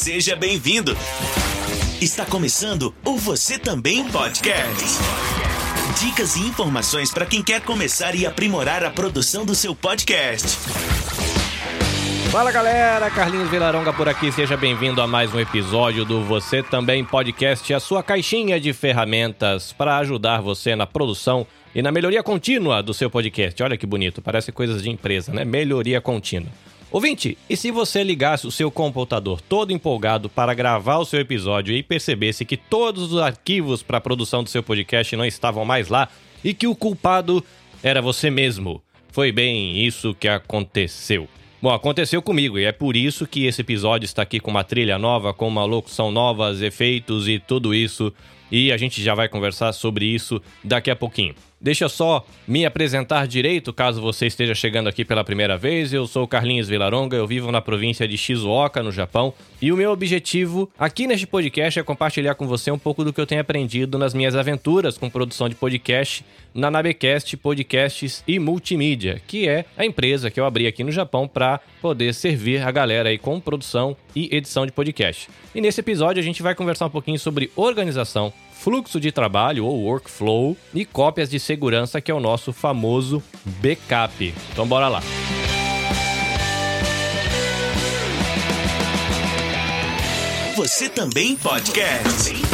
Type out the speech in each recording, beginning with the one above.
Seja bem-vindo. Está começando o Você Também Podcast. Dicas e informações para quem quer começar e aprimorar a produção do seu podcast. Fala galera, Carlinhos Vilaronga por aqui, seja bem-vindo a mais um episódio do Você Também Podcast, a sua caixinha de ferramentas para ajudar você na produção e na melhoria contínua do seu podcast. Olha que bonito, parece coisas de empresa, né? Melhoria contínua. Ouvinte, e se você ligasse o seu computador todo empolgado para gravar o seu episódio e percebesse que todos os arquivos para a produção do seu podcast não estavam mais lá e que o culpado era você mesmo? Foi bem isso que aconteceu. Bom, aconteceu comigo e é por isso que esse episódio está aqui com uma trilha nova, com uma locução nova, efeitos e tudo isso. E a gente já vai conversar sobre isso daqui a pouquinho. Deixa só me apresentar direito, caso você esteja chegando aqui pela primeira vez. Eu sou Carlinhos Vilaronga, eu vivo na província de Shizuoka, no Japão, e o meu objetivo aqui neste podcast é compartilhar com você um pouco do que eu tenho aprendido nas minhas aventuras com produção de podcast na Nabecast Podcasts e Multimídia, que é a empresa que eu abri aqui no Japão para poder servir a galera aí com produção e edição de podcast. E nesse episódio a gente vai conversar um pouquinho sobre organização, fluxo de trabalho ou workflow e cópias de segurança, que é o nosso famoso backup. Então bora lá. Você também podcast.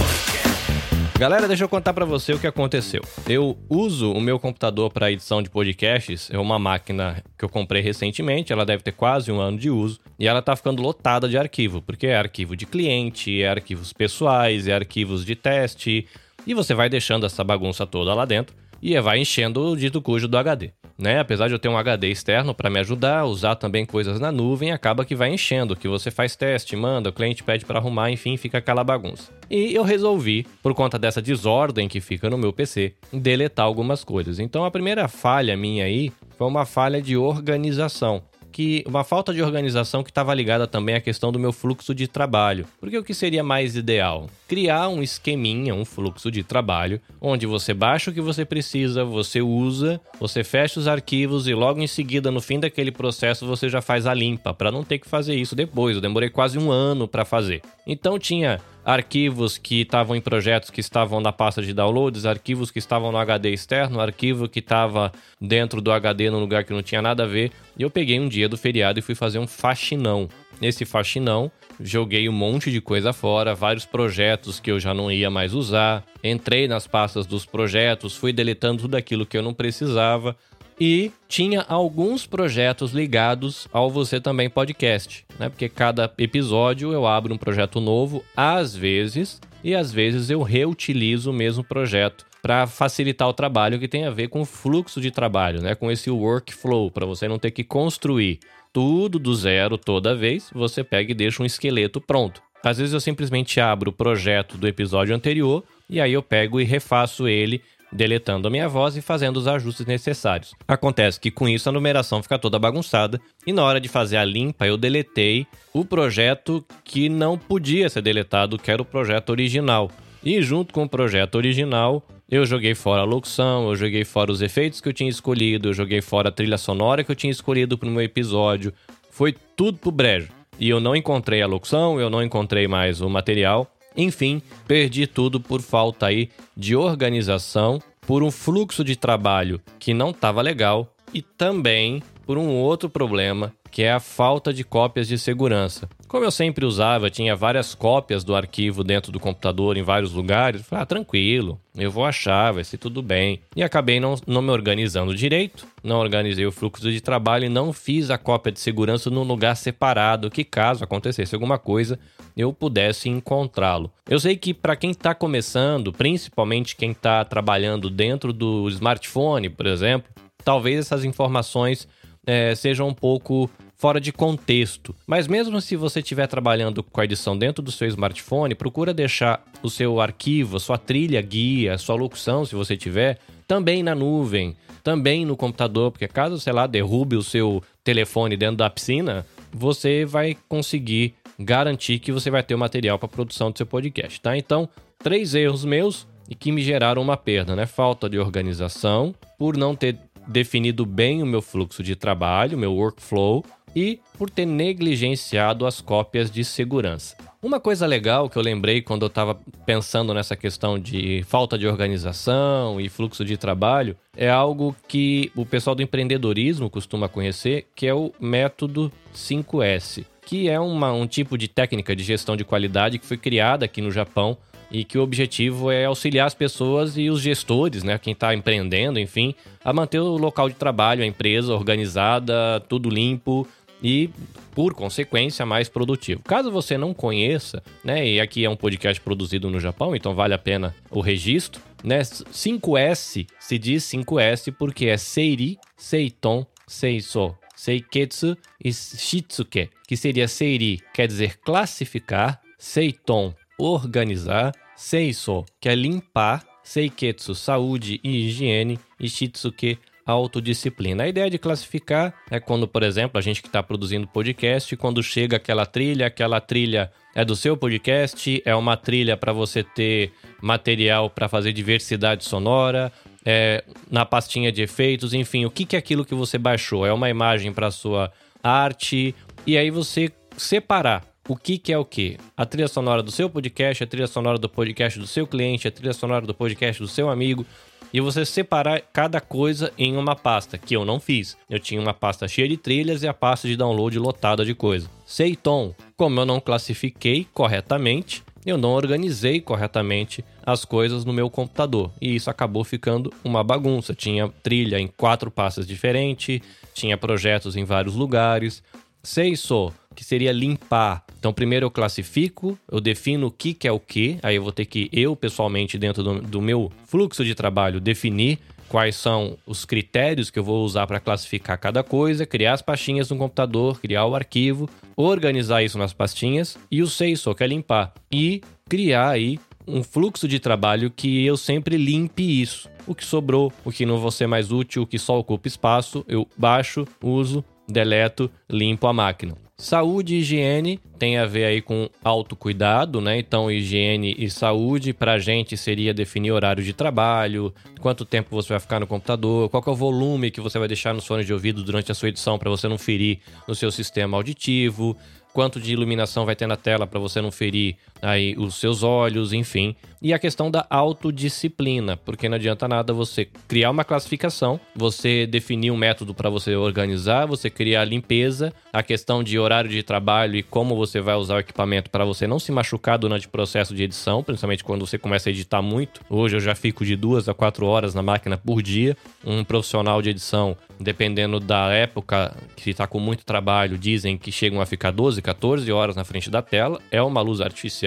Galera, deixa eu contar para você o que aconteceu. Eu uso o meu computador para edição de podcasts, é uma máquina que eu comprei recentemente, ela deve ter quase um ano de uso, e ela tá ficando lotada de arquivo, porque é arquivo de cliente, é arquivos pessoais, é arquivos de teste, e você vai deixando essa bagunça toda lá dentro e vai enchendo o dito cujo do HD né? Apesar de eu ter um HD externo para me ajudar, usar também coisas na nuvem, acaba que vai enchendo, que você faz teste, manda, o cliente pede para arrumar, enfim, fica aquela bagunça. E eu resolvi, por conta dessa desordem que fica no meu PC, deletar algumas coisas. Então a primeira falha minha aí foi uma falha de organização que uma falta de organização que estava ligada também à questão do meu fluxo de trabalho. Porque o que seria mais ideal? Criar um esqueminha, um fluxo de trabalho, onde você baixa o que você precisa, você usa, você fecha os arquivos e logo em seguida, no fim daquele processo, você já faz a limpa, para não ter que fazer isso depois. Eu demorei quase um ano para fazer. Então tinha arquivos que estavam em projetos que estavam na pasta de downloads, arquivos que estavam no HD externo, arquivo que estava dentro do HD num lugar que não tinha nada a ver. E eu peguei um dia do feriado e fui fazer um faxinão. Nesse faxinão, joguei um monte de coisa fora, vários projetos que eu já não ia mais usar. Entrei nas pastas dos projetos, fui deletando tudo aquilo que eu não precisava e tinha alguns projetos ligados ao Você Também Podcast, né? Porque cada episódio eu abro um projeto novo, às vezes, e às vezes eu reutilizo o mesmo projeto para facilitar o trabalho que tem a ver com o fluxo de trabalho, né? Com esse workflow, para você não ter que construir tudo do zero toda vez, você pega e deixa um esqueleto pronto. Às vezes eu simplesmente abro o projeto do episódio anterior e aí eu pego e refaço ele deletando a minha voz e fazendo os ajustes necessários. Acontece que com isso a numeração fica toda bagunçada e na hora de fazer a limpa eu deletei o projeto que não podia ser deletado, que era o projeto original. E junto com o projeto original, eu joguei fora a locução, eu joguei fora os efeitos que eu tinha escolhido, eu joguei fora a trilha sonora que eu tinha escolhido para o meu episódio. Foi tudo pro brejo. E eu não encontrei a locução, eu não encontrei mais o material. Enfim, perdi tudo por falta aí de organização, por um fluxo de trabalho que não estava legal e também por um outro problema, que é a falta de cópias de segurança. Como eu sempre usava, tinha várias cópias do arquivo dentro do computador em vários lugares. Falei, ah, tranquilo, eu vou achar, vai ser tudo bem. E acabei não, não me organizando direito, não organizei o fluxo de trabalho e não fiz a cópia de segurança num lugar separado, que caso acontecesse alguma coisa, eu pudesse encontrá-lo. Eu sei que para quem está começando, principalmente quem está trabalhando dentro do smartphone, por exemplo, talvez essas informações é, sejam um pouco fora de contexto. Mas mesmo se você estiver trabalhando com a edição dentro do seu smartphone, procura deixar o seu arquivo, a sua trilha guia, a sua locução, se você tiver, também na nuvem, também no computador, porque caso, sei lá, derrube o seu telefone dentro da piscina, você vai conseguir garantir que você vai ter o material para produção do seu podcast, tá? Então, três erros meus e que me geraram uma perda, né? Falta de organização, por não ter definido bem o meu fluxo de trabalho, meu workflow, e por ter negligenciado as cópias de segurança. Uma coisa legal que eu lembrei quando eu estava pensando nessa questão de falta de organização e fluxo de trabalho é algo que o pessoal do empreendedorismo costuma conhecer, que é o método 5S, que é uma, um tipo de técnica de gestão de qualidade que foi criada aqui no Japão e que o objetivo é auxiliar as pessoas e os gestores, né, quem está empreendendo, enfim, a manter o local de trabalho, a empresa organizada, tudo limpo e, por consequência, mais produtivo. Caso você não conheça, né, e aqui é um podcast produzido no Japão, então vale a pena o registro, né, 5S se diz 5S porque é Seiri, Seiton, Seiso, Seiketsu e Shitsuke, que seria Seiri, quer dizer classificar, Seiton, organizar, Seiso, que é limpar, Seiketsu, saúde e higiene, e Shitsuke, autodisciplina. A ideia de classificar é quando, por exemplo, a gente que está produzindo podcast, quando chega aquela trilha, aquela trilha é do seu podcast, é uma trilha para você ter material para fazer diversidade sonora, é, na pastinha de efeitos, enfim, o que, que é aquilo que você baixou? É uma imagem para sua arte, e aí você separar o que, que é o que? A trilha sonora do seu podcast, a trilha sonora do podcast do seu cliente, a trilha sonora do podcast do seu amigo. E você separar cada coisa em uma pasta, que eu não fiz. Eu tinha uma pasta cheia de trilhas e a pasta de download lotada de coisa. Seiton, como eu não classifiquei corretamente, eu não organizei corretamente as coisas no meu computador. E isso acabou ficando uma bagunça. Tinha trilha em quatro pastas diferentes, tinha projetos em vários lugares. Seiso, que seria limpar. Então, primeiro eu classifico, eu defino o que, que é o que, aí eu vou ter que, eu pessoalmente, dentro do, do meu fluxo de trabalho, definir quais são os critérios que eu vou usar para classificar cada coisa, criar as pastinhas no computador, criar o arquivo, organizar isso nas pastinhas e o seiso, que é limpar, e criar aí um fluxo de trabalho que eu sempre limpe isso. O que sobrou, o que não vou ser mais útil, o que só ocupa espaço, eu baixo, uso, deleto, limpo a máquina. Saúde e higiene tem a ver aí com autocuidado, né? Então, higiene e saúde pra gente seria definir horário de trabalho, quanto tempo você vai ficar no computador, qual é o volume que você vai deixar nos fones de ouvido durante a sua edição para você não ferir no seu sistema auditivo, quanto de iluminação vai ter na tela para você não ferir aí os seus olhos, enfim. E a questão da autodisciplina, porque não adianta nada você criar uma classificação, você definir um método para você organizar, você criar a limpeza, a questão de horário de trabalho e como você vai usar o equipamento para você não se machucar durante o processo de edição, principalmente quando você começa a editar muito. Hoje eu já fico de duas a quatro horas na máquina por dia. Um profissional de edição dependendo da época que está com muito trabalho, dizem que chegam a ficar 12, 14 horas na frente da tela. É uma luz artificial,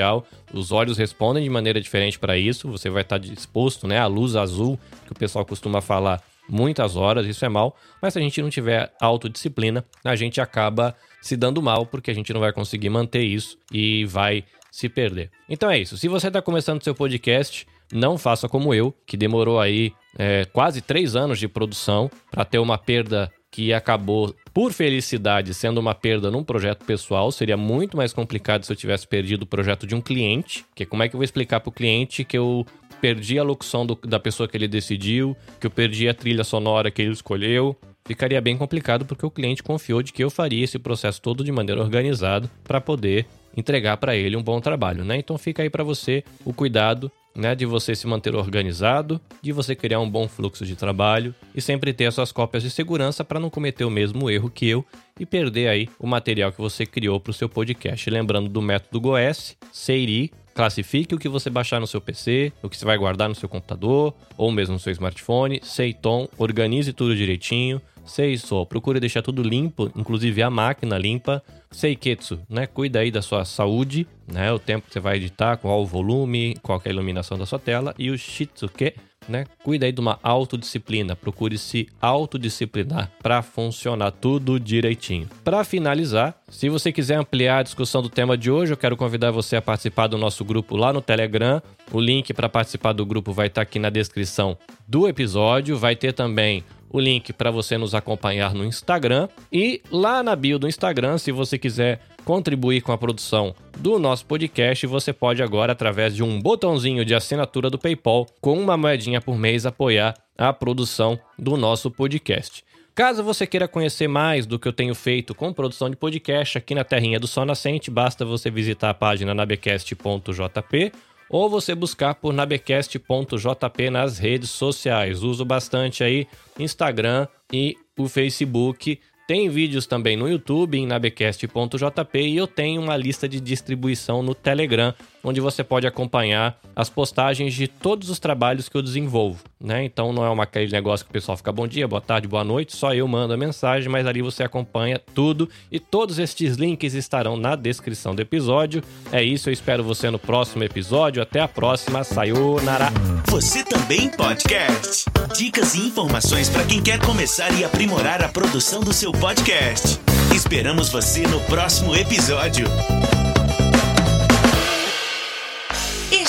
os olhos respondem de maneira diferente para isso. Você vai estar tá disposto, né, à luz azul que o pessoal costuma falar muitas horas, isso é mal, mas se a gente não tiver autodisciplina, a gente acaba se dando mal porque a gente não vai conseguir manter isso e vai se perder. Então é isso. Se você está começando seu podcast, não faça como eu, que demorou aí é, quase três anos de produção para ter uma perda que acabou, por felicidade, sendo uma perda num projeto pessoal. Seria muito mais complicado se eu tivesse perdido o projeto de um cliente. Que como é que eu vou explicar para o cliente que eu perdi a locução do, da pessoa que ele decidiu, que eu perdi a trilha sonora que ele escolheu? Ficaria bem complicado porque o cliente confiou de que eu faria esse processo todo de maneira organizada para poder entregar para ele um bom trabalho, né? Então fica aí para você o cuidado né, de você se manter organizado, de você criar um bom fluxo de trabalho e sempre ter as suas cópias de segurança para não cometer o mesmo erro que eu e perder aí o material que você criou para o seu podcast. Lembrando do método GOES, Seiri, classifique o que você baixar no seu PC, o que você vai guardar no seu computador ou mesmo no seu smartphone, Seiton, organize tudo direitinho, Seiso, procure deixar tudo limpo, inclusive a máquina limpa. Seiketsu, né? Cuida aí da sua saúde, né? O tempo que você vai editar, qual o volume, qual é a iluminação da sua tela. E o Shitsuke, né? Cuida aí de uma autodisciplina. Procure se autodisciplinar para funcionar tudo direitinho. Para finalizar, se você quiser ampliar a discussão do tema de hoje, eu quero convidar você a participar do nosso grupo lá no Telegram. O link para participar do grupo vai estar aqui na descrição do episódio. Vai ter também o link para você nos acompanhar no Instagram e lá na bio do Instagram, se você quiser contribuir com a produção do nosso podcast, você pode agora através de um botãozinho de assinatura do PayPal com uma moedinha por mês apoiar a produção do nosso podcast. Caso você queira conhecer mais do que eu tenho feito com produção de podcast aqui na Terrinha do Sol Nascente, basta você visitar a página nabecast.jp ou você buscar por nabecast.jp nas redes sociais. Uso bastante aí Instagram e o Facebook. Tem vídeos também no YouTube, em nabecast.jp, e eu tenho uma lista de distribuição no Telegram, onde você pode acompanhar as postagens de todos os trabalhos que eu desenvolvo, né? Então não é uma, aquele negócio que o pessoal fica bom dia, boa tarde, boa noite, só eu mando a mensagem, mas ali você acompanha tudo e todos estes links estarão na descrição do episódio. É isso, eu espero você no próximo episódio. Até a próxima, sayonara! Você também podcast. Dicas e informações para quem quer começar e aprimorar a produção do seu podcast. Esperamos você no próximo episódio.